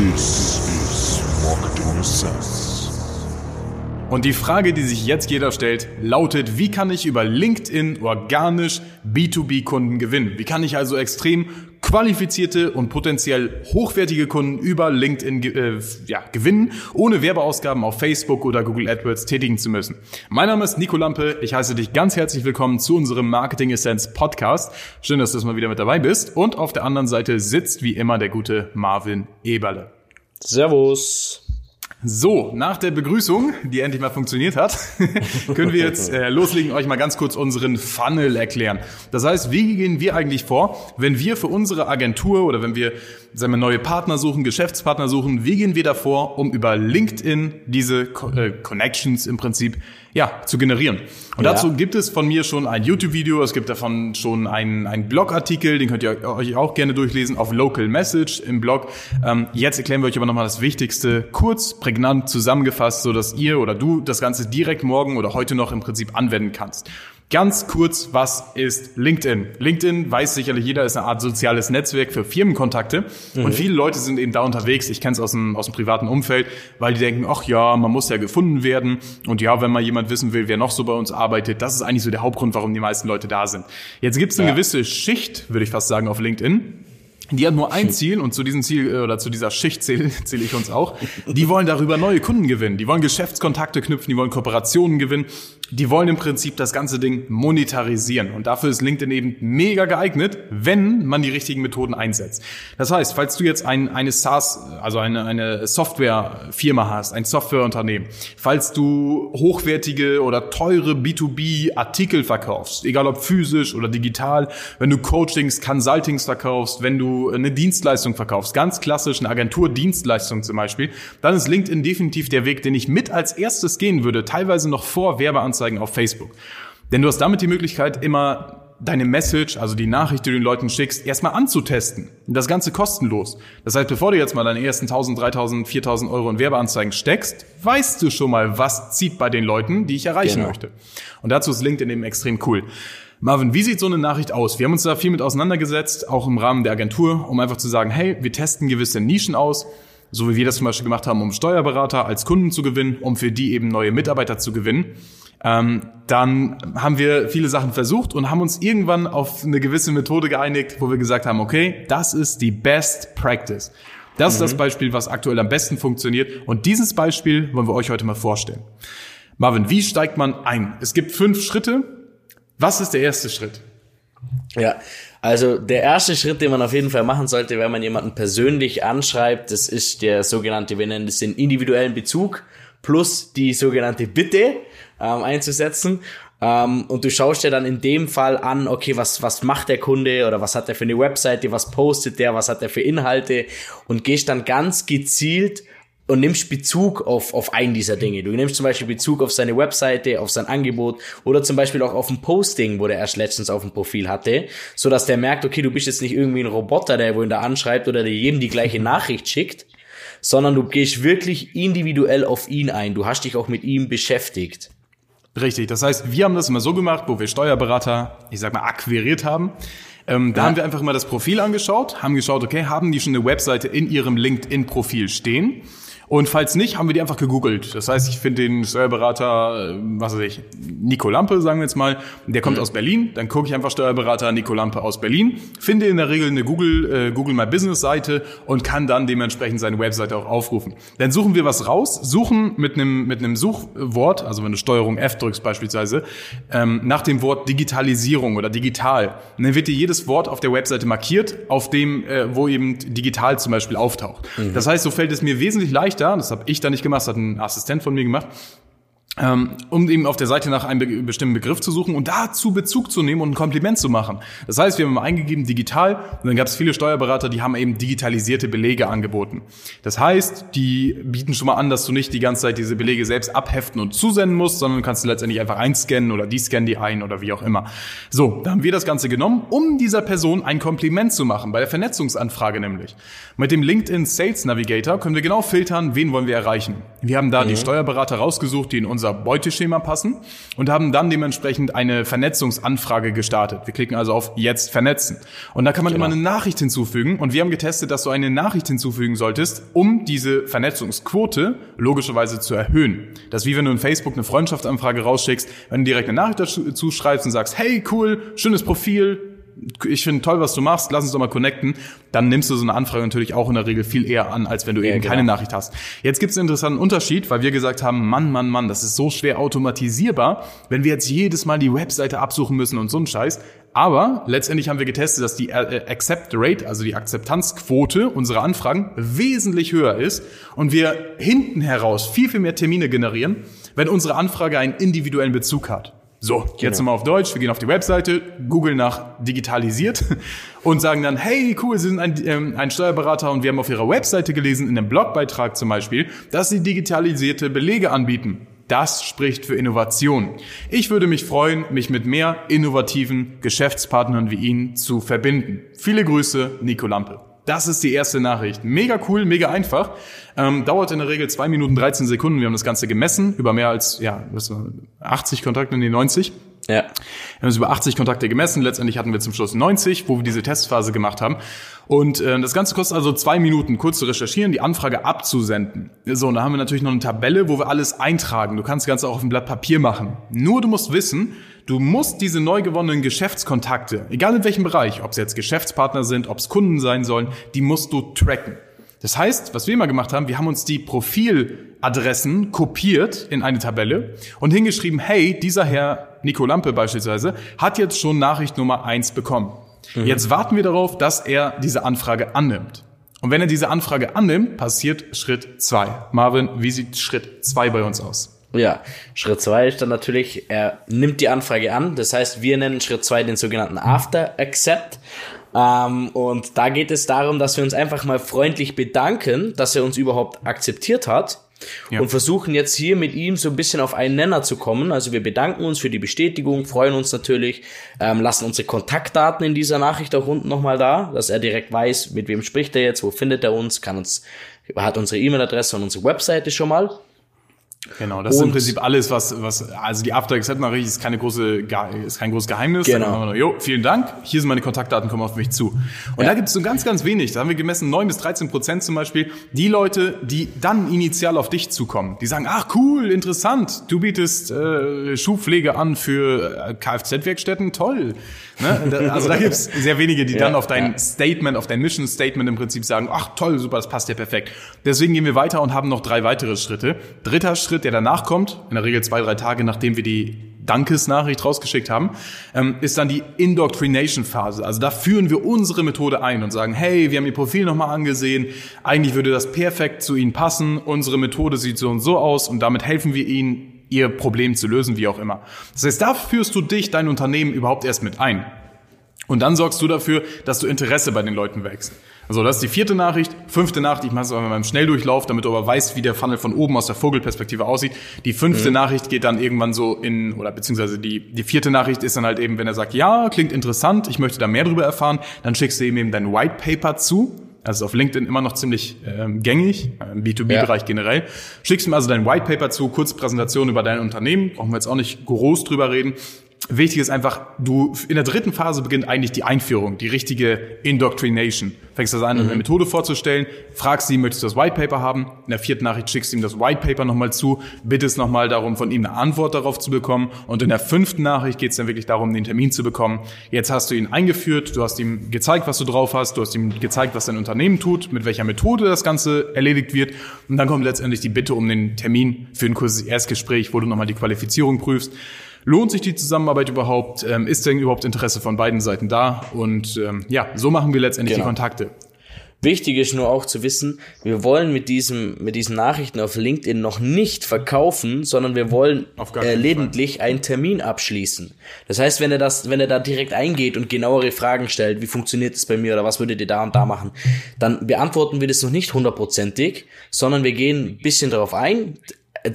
This is Marketing Sense. Und die Frage, die sich jetzt jeder stellt, lautet, wie kann ich über LinkedIn organisch B2B-Kunden gewinnen? Wie kann ich also extrem qualifizierte und potenziell hochwertige Kunden über LinkedIn äh, ja, gewinnen, ohne Werbeausgaben auf Facebook oder Google AdWords tätigen zu müssen. Mein Name ist Nico Lampe. Ich heiße dich ganz herzlich willkommen zu unserem Marketing Essence Podcast. Schön, dass du mal wieder mit dabei bist. Und auf der anderen Seite sitzt wie immer der gute Marvin Eberle. Servus. So, nach der Begrüßung, die endlich mal funktioniert hat, können wir jetzt äh, loslegen, euch mal ganz kurz unseren Funnel erklären. Das heißt, wie gehen wir eigentlich vor, wenn wir für unsere Agentur oder wenn wir sagen wir, neue Partner suchen, Geschäftspartner suchen, wie gehen wir davor, um über LinkedIn diese äh, Connections im Prinzip ja, zu generieren. Und ja. dazu gibt es von mir schon ein YouTube-Video, es gibt davon schon einen, einen Blogartikel, den könnt ihr euch auch gerne durchlesen auf Local Message im Blog. Ähm, jetzt erklären wir euch aber nochmal das Wichtigste kurz, prägnant zusammengefasst, so dass ihr oder du das Ganze direkt morgen oder heute noch im Prinzip anwenden kannst. Ganz kurz, was ist LinkedIn? LinkedIn weiß sicherlich jeder, ist eine Art soziales Netzwerk für Firmenkontakte. Mhm. Und viele Leute sind eben da unterwegs. Ich kenne es aus dem, aus dem privaten Umfeld, weil die denken, ach ja, man muss ja gefunden werden. Und ja, wenn mal jemand wissen will, wer noch so bei uns arbeitet, das ist eigentlich so der Hauptgrund, warum die meisten Leute da sind. Jetzt gibt es eine ja. gewisse Schicht, würde ich fast sagen, auf LinkedIn die hat nur ein Ziel und zu diesem Ziel äh, oder zu dieser Schicht zähle, zähle ich uns auch. Die wollen darüber neue Kunden gewinnen. Die wollen Geschäftskontakte knüpfen, die wollen Kooperationen gewinnen. Die wollen im Prinzip das ganze Ding monetarisieren. Und dafür ist LinkedIn eben mega geeignet, wenn man die richtigen Methoden einsetzt. Das heißt, falls du jetzt ein, eine SaaS, also eine, eine Softwarefirma hast, ein Softwareunternehmen, falls du hochwertige oder teure B2B-Artikel verkaufst, egal ob physisch oder digital, wenn du Coachings, Consultings verkaufst, wenn du eine Dienstleistung verkaufst, ganz klassisch eine Agenturdienstleistung zum Beispiel, dann ist LinkedIn definitiv der Weg, den ich mit als erstes gehen würde, teilweise noch vor Werbeanzeigen auf Facebook. Denn du hast damit die Möglichkeit, immer deine Message, also die Nachricht, die du den Leuten schickst, erstmal anzutesten. Das Ganze kostenlos. Das heißt, bevor du jetzt mal deine ersten 1000, 3000, 4000 Euro in Werbeanzeigen steckst, weißt du schon mal, was zieht bei den Leuten, die ich erreichen genau. möchte. Und dazu ist LinkedIn eben extrem cool. Marvin, wie sieht so eine Nachricht aus? Wir haben uns da viel mit auseinandergesetzt, auch im Rahmen der Agentur, um einfach zu sagen, hey, wir testen gewisse Nischen aus, so wie wir das zum Beispiel gemacht haben, um Steuerberater als Kunden zu gewinnen, um für die eben neue Mitarbeiter zu gewinnen. Ähm, dann haben wir viele Sachen versucht und haben uns irgendwann auf eine gewisse Methode geeinigt, wo wir gesagt haben, okay, das ist die Best Practice. Das mhm. ist das mhm. Beispiel, was aktuell am besten funktioniert. Und dieses Beispiel wollen wir euch heute mal vorstellen. Marvin, wie steigt man ein? Es gibt fünf Schritte, was ist der erste Schritt? Ja, also der erste Schritt, den man auf jeden Fall machen sollte, wenn man jemanden persönlich anschreibt, das ist der sogenannte, wir nennen das den individuellen Bezug plus die sogenannte Bitte ähm, einzusetzen. Ähm, und du schaust dir dann in dem Fall an, okay, was, was macht der Kunde oder was hat er für eine Webseite, was postet der, was hat er für Inhalte und gehst dann ganz gezielt und nimmst Bezug auf, auf einen dieser Dinge. Du nimmst zum Beispiel Bezug auf seine Webseite, auf sein Angebot oder zum Beispiel auch auf ein Posting, wo der erst letztens auf dem Profil hatte, so dass der merkt, okay, du bist jetzt nicht irgendwie ein Roboter, der wohl da anschreibt oder der jedem die gleiche Nachricht schickt, sondern du gehst wirklich individuell auf ihn ein. Du hast dich auch mit ihm beschäftigt. Richtig. Das heißt, wir haben das immer so gemacht, wo wir Steuerberater, ich sag mal, akquiriert haben. Ähm, da ja. haben wir einfach mal das Profil angeschaut, haben geschaut, okay, haben die schon eine Webseite in ihrem LinkedIn-Profil stehen? Und falls nicht, haben wir die einfach gegoogelt. Das heißt, ich finde den Steuerberater, äh, was weiß ich, Nico Lampe, sagen wir jetzt mal, der kommt mhm. aus Berlin. Dann gucke ich einfach Steuerberater Nico Lampe aus Berlin, finde in der Regel eine Google, äh, Google My Business Seite und kann dann dementsprechend seine Webseite auch aufrufen. Dann suchen wir was raus, suchen mit einem, mit einem Suchwort, also wenn du Steuerung F drückst beispielsweise, ähm, nach dem Wort Digitalisierung oder digital. Und dann wird dir jedes Wort auf der Webseite markiert, auf dem, äh, wo eben digital zum Beispiel auftaucht. Mhm. Das heißt, so fällt es mir wesentlich leichter, da, das habe ich da nicht gemacht, das hat ein Assistent von mir gemacht, um eben auf der Seite nach einem bestimmten Begriff zu suchen und dazu Bezug zu nehmen und ein Kompliment zu machen. Das heißt, wir haben eingegeben digital und dann gab es viele Steuerberater, die haben eben digitalisierte Belege angeboten. Das heißt, die bieten schon mal an, dass du nicht die ganze Zeit diese Belege selbst abheften und zusenden musst, sondern kannst du letztendlich einfach einscannen oder die scannen die ein oder wie auch immer. So, da haben wir das Ganze genommen, um dieser Person ein Kompliment zu machen, bei der Vernetzungsanfrage nämlich. Mit dem LinkedIn Sales Navigator können wir genau filtern, wen wollen wir erreichen. Wir haben da mhm. die Steuerberater rausgesucht, die in unser Beuteschema passen und haben dann dementsprechend eine Vernetzungsanfrage gestartet. Wir klicken also auf Jetzt vernetzen. Und da kann man Genau. immer eine Nachricht hinzufügen. Und wir haben getestet, dass du eine Nachricht hinzufügen solltest, um diese Vernetzungsquote logischerweise zu erhöhen. Das ist wie wenn du in Facebook eine Freundschaftsanfrage rausschickst, wenn du direkt eine Nachricht dazu schreibst und sagst, hey cool, schönes Profil, ich finde toll, was du machst, lass uns doch mal connecten, dann nimmst du so eine Anfrage natürlich auch in der Regel viel eher an, als wenn du eben genau. keine Nachricht hast. Jetzt gibt es einen interessanten Unterschied, weil wir gesagt haben, Mann, Mann, Mann, das ist so schwer automatisierbar, wenn wir jetzt jedes Mal die Webseite absuchen müssen und so ein Scheiß. Aber letztendlich haben wir getestet, dass die äh, Accept Rate, also die Akzeptanzquote unserer Anfragen wesentlich höher ist und wir hinten heraus viel, viel mehr Termine generieren, wenn unsere Anfrage einen individuellen Bezug hat. So, jetzt nochmal auf Deutsch. Wir gehen auf die Webseite, googeln nach digitalisiert und sagen dann, hey, cool, Sie sind ein, ähm, ein Steuerberater und wir haben auf Ihrer Webseite gelesen, in einem Blogbeitrag zum Beispiel, dass Sie digitalisierte Belege anbieten. Das spricht für Innovation. Ich würde mich freuen, mich mit mehr innovativen Geschäftspartnern wie Ihnen zu verbinden. Viele Grüße, Nico Lampe. Das ist die erste Nachricht. Mega cool, mega einfach. Ähm, dauert in der Regel zwei Minuten 13 Sekunden. Wir haben das Ganze gemessen über mehr als ja, was war, 80 Kontakte, nee 90. Ja. Wir haben es über 80 Kontakte gemessen. Letztendlich hatten wir zum Schluss 90, wo wir diese Testphase gemacht haben. Und äh, das Ganze kostet also zwei Minuten, kurz zu recherchieren, die Anfrage abzusenden. So, und da haben wir natürlich noch eine Tabelle, wo wir alles eintragen. Du kannst das Ganze auch auf ein Blatt Papier machen. Nur du musst wissen, du musst diese neu gewonnenen Geschäftskontakte, egal in welchem Bereich, ob es jetzt Geschäftspartner sind, ob es Kunden sein sollen, die musst du tracken. Das heißt, was wir immer gemacht haben, wir haben uns die Profiladressen kopiert in eine Tabelle und hingeschrieben, hey, dieser Herr Nico Lampe beispielsweise hat jetzt schon Nachricht Nummer eins bekommen. Jetzt warten wir darauf, dass er diese Anfrage annimmt. Und wenn er diese Anfrage annimmt, passiert Schritt zwei. Marvin, wie sieht Schritt zwei bei uns aus? Ja, Schritt zwei ist dann natürlich, er nimmt die Anfrage an. Das heißt, wir nennen Schritt zwei den sogenannten After Accept. Ähm, und da geht es darum, dass wir uns einfach mal freundlich bedanken, dass er uns überhaupt akzeptiert hat. Ja. Und versuchen jetzt hier mit ihm so ein bisschen auf einen Nenner zu kommen. Also wir bedanken uns für die Bestätigung, freuen uns natürlich, ähm, lassen unsere Kontaktdaten in dieser Nachricht auch unten nochmal da, dass er direkt weiß, mit wem spricht er jetzt, wo findet er uns, kann uns, hat unsere E-Mail-Adresse und unsere Webseite schon mal. Genau, das ist im Und- Prinzip alles, was, was, also die After Accept Nachricht ist keine große, ist kein großes Geheimnis. Genau. Nur, jo, vielen Dank, hier sind meine Kontaktdaten, kommen auf mich zu. Und Ja. da gibt es so ganz, ganz wenig. Da haben wir gemessen, 9 bis 13 Prozent zum Beispiel, die Leute, die dann initial auf dich zukommen. Die sagen, ach cool, interessant, du bietest äh, Schuhpflege an für äh, Kfz-Werkstätten, toll. Ne? Also da gibt es sehr wenige, die dann auf dein ja. Statement, auf dein Mission Statement im Prinzip sagen, ach toll, super, das passt ja perfekt. Deswegen gehen wir weiter und haben noch drei weitere Schritte. Dritter Schritt, der danach kommt, in der Regel zwei, drei Tage, nachdem wir die Dankesnachricht rausgeschickt haben, ähm, ist dann die Indoctrination-Phase. Also da führen wir unsere Methode ein und sagen, hey, wir haben Ihr Profil nochmal angesehen, eigentlich würde das perfekt zu Ihnen passen, unsere Methode sieht so und so aus und damit helfen wir Ihnen, Ihr Problem zu lösen, wie auch immer. Das heißt, da führst du dich, dein Unternehmen überhaupt erst mit ein. Und dann sorgst du dafür, dass du Interesse bei den Leuten wächst. Also das ist die vierte Nachricht. Fünfte Nachricht, ich mache es aber mal im Schnelldurchlauf, damit du aber weißt, wie der Funnel von oben aus der Vogelperspektive aussieht. Die fünfte Nachricht geht dann irgendwann so in, oder beziehungsweise die, die vierte Nachricht ist dann halt eben, wenn er sagt, ja, klingt interessant, ich möchte da mehr drüber erfahren, dann schickst du ihm eben dein White Paper zu. Also auf LinkedIn immer noch ziemlich ähm, gängig, im B2B-Bereich generell. Schickst ihm also dein White Paper zu, kurze Präsentation über dein Unternehmen, brauchen wir jetzt auch nicht groß drüber reden. Wichtig ist einfach, du in der dritten Phase beginnt eigentlich die Einführung, die richtige Indoctrination. Fängst also an, eine Methode vorzustellen, fragst sie, möchtest du das White Paper haben? In der vierten Nachricht schickst du ihm das White Paper nochmal zu, bittest nochmal darum, von ihm eine Antwort darauf zu bekommen. Und in der fünften Nachricht geht es dann wirklich darum, den Termin zu bekommen. Jetzt hast du ihn eingeführt, du hast ihm gezeigt, was du drauf hast, du hast ihm gezeigt, was dein Unternehmen tut, mit welcher Methode das Ganze erledigt wird. Und dann kommt letztendlich die Bitte um den Termin für ein kurzes Erstgespräch, wo du nochmal die Qualifizierung prüfst. Lohnt sich die Zusammenarbeit überhaupt? Ähm, ist denn überhaupt Interesse von beiden Seiten da? Und ähm, ja, so machen wir letztendlich Genau. die Kontakte. Wichtig ist nur auch zu wissen, wir wollen mit diesem, mit diesen Nachrichten auf LinkedIn noch nicht verkaufen, sondern wir wollen äh, lediglich einen Termin abschließen. Das heißt, wenn er das, wenn er da direkt eingeht und genauere Fragen stellt, wie funktioniert es bei mir oder was würdet ihr da und da machen, dann beantworten wir das noch nicht hundertprozentig, sondern wir gehen ein bisschen darauf ein,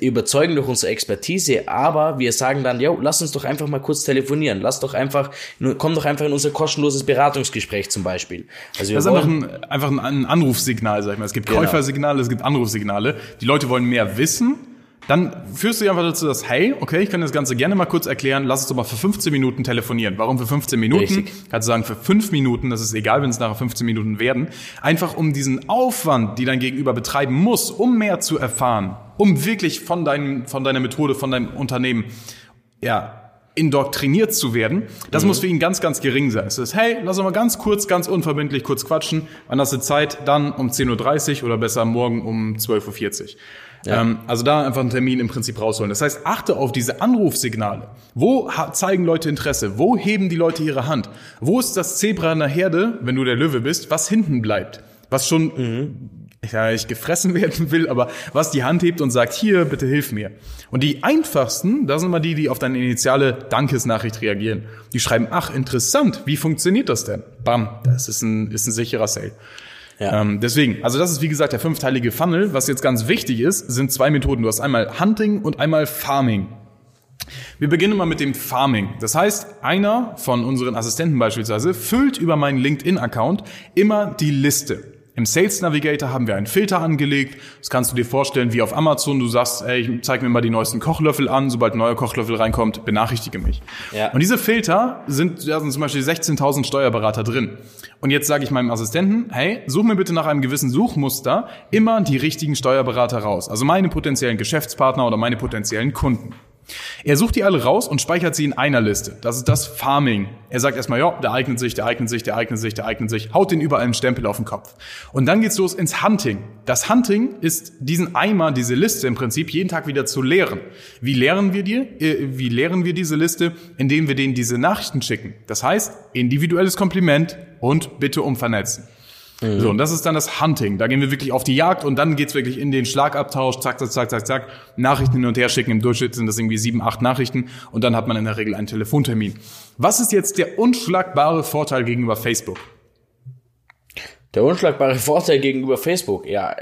überzeugen durch unsere Expertise, aber wir sagen dann, ja, lass uns doch einfach mal kurz telefonieren, lass doch einfach, komm doch einfach in unser kostenloses Beratungsgespräch zum Beispiel. Also wir Das ist einfach ein, einfach ein, ein Anrufsignal, sag ich mal. Es gibt Genau. Käufersignale, es gibt Anrufsignale. Die Leute wollen mehr wissen. dann führst du dich einfach dazu, dass, hey, okay, ich kann das Ganze gerne mal kurz erklären, lass uns doch mal für 15 Minuten telefonieren. Warum für 15 Minuten? Richtig. Kannst du sagen, für 5 Minuten, das ist egal, wenn es nachher 15 Minuten werden. Einfach um diesen Aufwand, die dein Gegenüber betreiben muss, um mehr zu erfahren, um wirklich von, deinem, von deiner Methode, von deinem Unternehmen, ja, indoktriniert zu werden, das muss für ihn ganz, ganz gering sein. Es ist, hey, lass uns mal ganz kurz, ganz unverbindlich kurz quatschen. Wann hast du Zeit? Dann um 10.30 Uhr oder besser morgen um 12.40 Uhr. Ähm, also da einfach einen Termin im Prinzip rausholen. Das heißt, achte auf diese Anrufsignale. Wo zeigen Leute Interesse? Wo heben die Leute ihre Hand? Wo ist das Zebra in der Herde, wenn du der Löwe bist, was hinten bleibt? Was schon ja, ich gefressen werden will, aber was die Hand hebt und sagt, hier, bitte hilf mir. Und die einfachsten, das sind mal die, die auf deine initiale Dankesnachricht reagieren. Die schreiben, ach, interessant, wie funktioniert das denn? Bam, das ist ein, ist ein sicherer Sale. Ja. Ähm, deswegen, also das ist wie gesagt der fünfteilige Funnel. Was jetzt ganz wichtig ist, sind zwei Methoden. Du hast einmal Hunting und einmal Farming. Wir beginnen mal mit dem Farming. Das heißt, einer von unseren Assistenten beispielsweise füllt über meinen LinkedIn-Account immer die Liste. Im Sales Navigator haben wir einen Filter angelegt. Das kannst du dir vorstellen wie auf Amazon. Du sagst, ey, ich zeig mir mal die neuesten Kochlöffel an. Sobald ein neuer Kochlöffel reinkommt, benachrichtige mich. Ja. Und diese Filter sind, da sind zum Beispiel 16.000 Steuerberater drin. Und jetzt sage ich meinem Assistenten, hey, such mir bitte nach einem gewissen Suchmuster immer die richtigen Steuerberater raus. Also meine potenziellen Geschäftspartner oder meine potenziellen Kunden. Er sucht die alle raus und speichert sie in einer Liste. Das ist das Farming. Er sagt erstmal, ja, der eignet sich, der eignet sich, der eignet sich, der eignet sich, haut den überall einen Stempel auf den Kopf. Und dann geht's los ins Hunting. Das Hunting ist diesen Eimer, diese Liste im Prinzip jeden Tag wieder zu leeren. Wie leeren wir die? Äh, wie leeren wir diese Liste? Indem wir denen diese Nachrichten schicken. Das heißt, individuelles Kompliment und bitte um Vernetzen. So, und das ist dann das Hunting. Da gehen wir wirklich auf die Jagd und dann geht's wirklich in den Schlagabtausch, zack, zack, zack, zack, zack, Nachrichten hin und her schicken. Im Durchschnitt sind das irgendwie sieben, acht Nachrichten und dann hat man in der Regel einen Telefontermin. Was ist jetzt der unschlagbare Vorteil gegenüber Facebook? Der unschlagbare Vorteil gegenüber Facebook, ja,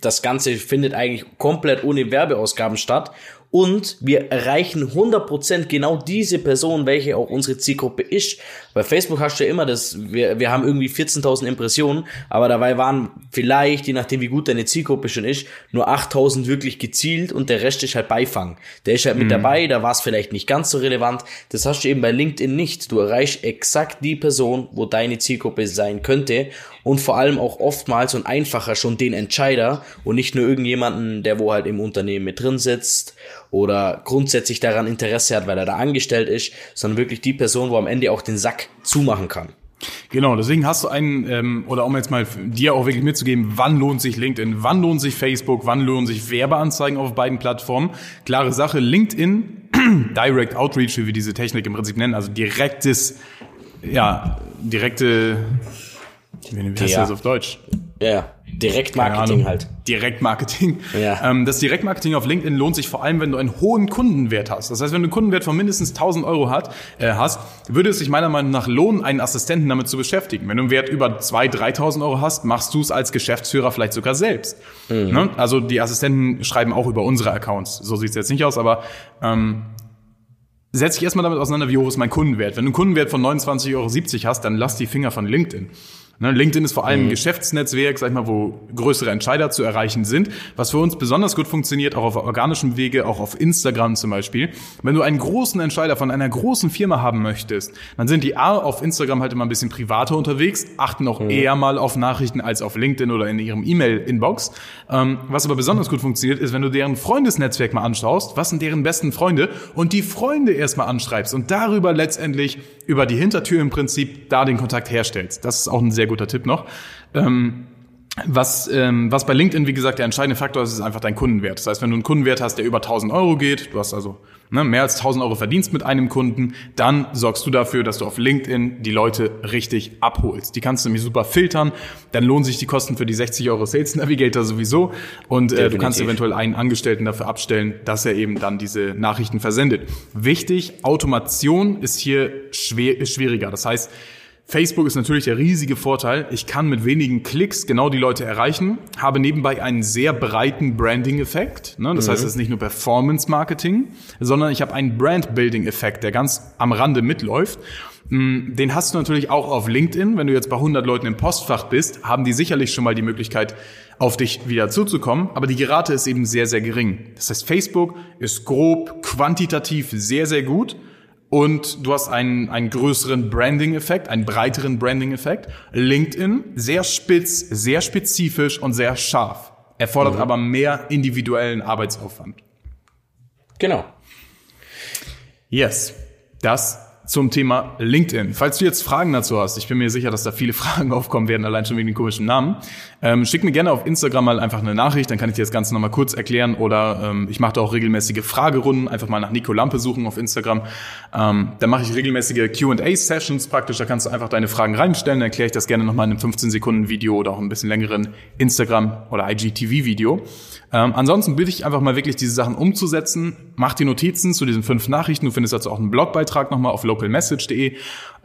das Ganze findet eigentlich komplett ohne Werbeausgaben statt und wir erreichen 100% genau diese Person, welche auch unsere Zielgruppe ist. Bei Facebook hast du ja immer das, wir, wir haben irgendwie 14.000 Impressionen, aber dabei waren vielleicht, je nachdem wie gut deine Zielgruppe schon ist, nur 8.000 wirklich gezielt und der Rest ist halt Beifang. Der ist halt mit dabei, da war es vielleicht nicht ganz so relevant. Das hast du eben bei LinkedIn nicht. Du erreichst exakt die Person, wo deine Zielgruppe sein könnte und vor allem auch oftmals und einfacher schon den Entscheider und nicht nur irgendjemanden, der wo halt im Unternehmen mit drin sitzt oder grundsätzlich daran Interesse hat, weil er da angestellt ist, sondern wirklich die Person, wo am Ende auch den Sack zumachen kann. Genau, deswegen hast du einen, ähm, oder um jetzt mal dir auch wirklich mitzugeben, wann lohnt sich LinkedIn, wann lohnt sich Facebook, wann lohnen sich Werbeanzeigen auf beiden Plattformen. Klare Sache, LinkedIn, Direct Outreach, wie wir diese Technik im Prinzip nennen, also direktes, ja, direkte, wie heißt das auf Deutsch? Ja, Direktmarketing halt. Direktmarketing. Ja. Ähm, das Direktmarketing auf LinkedIn lohnt sich vor allem, wenn du einen hohen Kundenwert hast. Das heißt, wenn du einen Kundenwert von mindestens 1000 Euro hat, äh, hast, würde es sich meiner Meinung nach lohnen, einen Assistenten damit zu beschäftigen. Wenn du einen Wert über 2.000, 3.000 Euro hast, machst du es als Geschäftsführer vielleicht sogar selbst. Ne? Also die Assistenten schreiben auch über unsere Accounts. So sieht es jetzt nicht aus, aber ähm, setz dich erstmal damit auseinander, wie hoch ist mein Kundenwert. Wenn du einen Kundenwert von 29,70 Euro hast, dann lass die Finger von LinkedIn. Ne, LinkedIn ist vor allem ein Geschäftsnetzwerk, sag ich mal, wo größere Entscheider zu erreichen sind. Was für uns besonders gut funktioniert, auch auf organischem Wege, auch auf Instagram zum Beispiel. Wenn du einen großen Entscheider von einer großen Firma haben möchtest, dann sind die A auf Instagram halt immer ein bisschen privater unterwegs, achten auch eher mal auf Nachrichten als auf LinkedIn oder in ihrem E-Mail-Inbox. Ähm, was aber besonders gut funktioniert, ist, wenn du deren Freundesnetzwerk mal anschaust, was sind deren besten Freunde und die Freunde erstmal anschreibst und darüber letztendlich über die Hintertür im Prinzip da den Kontakt herstellst. Das ist auch ein sehr guter Tipp noch. Ähm, was, ähm, was bei LinkedIn, wie gesagt, der entscheidende Faktor ist, ist einfach dein Kundenwert. Das heißt, wenn du einen Kundenwert hast, der über 1000 Euro geht, du hast also ne, mehr als 1000 Euro Verdienst mit einem Kunden, dann sorgst du dafür, dass du auf LinkedIn die Leute richtig abholst. Die kannst du nämlich super filtern, dann lohnen sich die Kosten für die 60 Euro Sales Navigator sowieso und äh, du kannst eventuell einen Angestellten dafür abstellen, dass er eben dann diese Nachrichten versendet. Wichtig, Automation ist hier schwer, ist schwieriger. Das heißt, Facebook ist natürlich der riesige Vorteil. Ich kann mit wenigen Klicks genau die Leute erreichen, habe nebenbei einen sehr breiten Branding-Effekt. Ne? Das heißt, es ist nicht nur Performance-Marketing, sondern ich habe einen Brand-Building-Effekt, der ganz am Rande mitläuft. Mm, den hast du natürlich auch auf LinkedIn. Wenn du jetzt bei 100 Leuten im Postfach bist, haben die sicherlich schon mal die Möglichkeit, auf dich wieder zuzukommen. Aber die Rate ist eben sehr, sehr gering. Das heißt, Facebook ist grob quantitativ sehr, sehr gut. Und du hast einen, einen größeren Branding-Effekt, einen breiteren Branding-Effekt. LinkedIn, sehr spitz, sehr spezifisch und sehr scharf. Erfordert mhm. aber mehr individuellen Arbeitsaufwand. Genau. Yes. Das zum Thema LinkedIn. Falls du jetzt Fragen dazu hast, ich bin mir sicher, dass da viele Fragen aufkommen werden, allein schon wegen den komischen Namen, ähm, schick mir gerne auf Instagram mal einfach eine Nachricht, dann kann ich dir das Ganze nochmal kurz erklären oder ähm, ich mache da auch regelmäßige Fragerunden, einfach mal nach Nico Lampe suchen auf Instagram. Ähm, dann mache ich regelmäßige Q&A-Sessions praktisch, da kannst du einfach deine Fragen reinstellen, dann erkläre ich das gerne nochmal in einem 15-Sekunden-Video oder auch ein bisschen längeren Instagram- oder IGTV-Video. Ähm, ansonsten bitte ich einfach mal wirklich diese Sachen umzusetzen. Mach die Notizen zu diesen fünf Nachrichten. Du findest dazu auch einen Blogbeitrag nochmal auf localmessage.de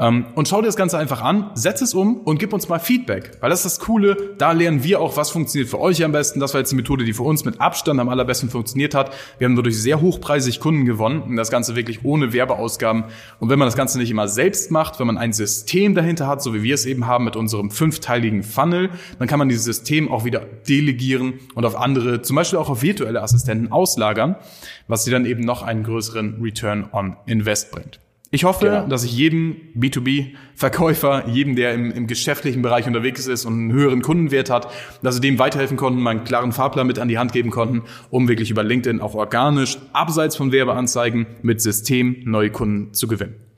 ähm, und schau dir das Ganze einfach an, setz es um und gib uns mal Feedback. Weil das ist das Coole, da lernen wir auch, was funktioniert für euch am besten. Das war jetzt die Methode, die für uns mit Abstand am allerbesten funktioniert hat. Wir haben dadurch sehr hochpreisig Kunden gewonnen und das Ganze wirklich ohne Werbeausgaben. Und wenn man das Ganze nicht immer selbst macht, wenn man ein System dahinter hat, so wie wir es eben haben mit unserem fünfteiligen Funnel, dann kann man dieses System auch wieder delegieren und auf andere, zum Beispiel auch auf virtuelle Assistenten auslagern, was sie dann eben noch einen größeren Return on Invest bringt. Ich hoffe, genau. dass ich jedem B2B-Verkäufer, jedem, der im, im, geschäftlichen Bereich unterwegs ist und einen höheren Kundenwert hat, dass wir dem weiterhelfen konnten, meinen klaren Fahrplan mit an die Hand geben konnten, um wirklich über LinkedIn auch organisch, abseits von Werbeanzeigen, mit System neue Kunden zu gewinnen.